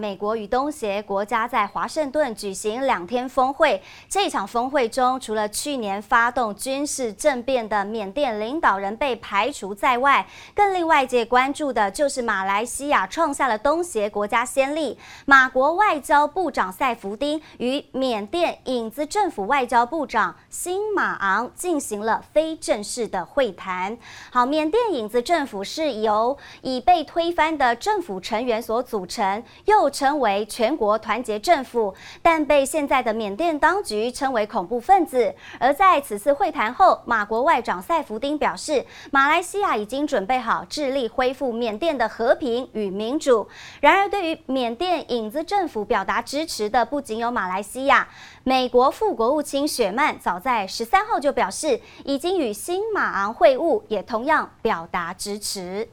美国与东协国家在华盛顿举行两天峰会。这场峰会中，除了去年发动军事政变的缅甸领导人被排除在外，更令外界关注的就是马来西亚创下了东协国家先例。马国外交部长塞福丁与缅甸影子政府外交部长辛马昂进行了非正式的会谈。好，缅甸影子政府是由已被推翻的政府成员所组成，又称为全国团结政府，但被现在的缅甸当局称为恐怖分子。而在此次会谈后，马国外长赛福丁表示，马来西亚已经准备好致力恢复缅甸的和平与民主。然而，对于缅甸影子政府表达支持的不仅有马来西亚，美国副国务卿雪曼早在十三号就表示，已经与新马昂会晤，也同样表达支持。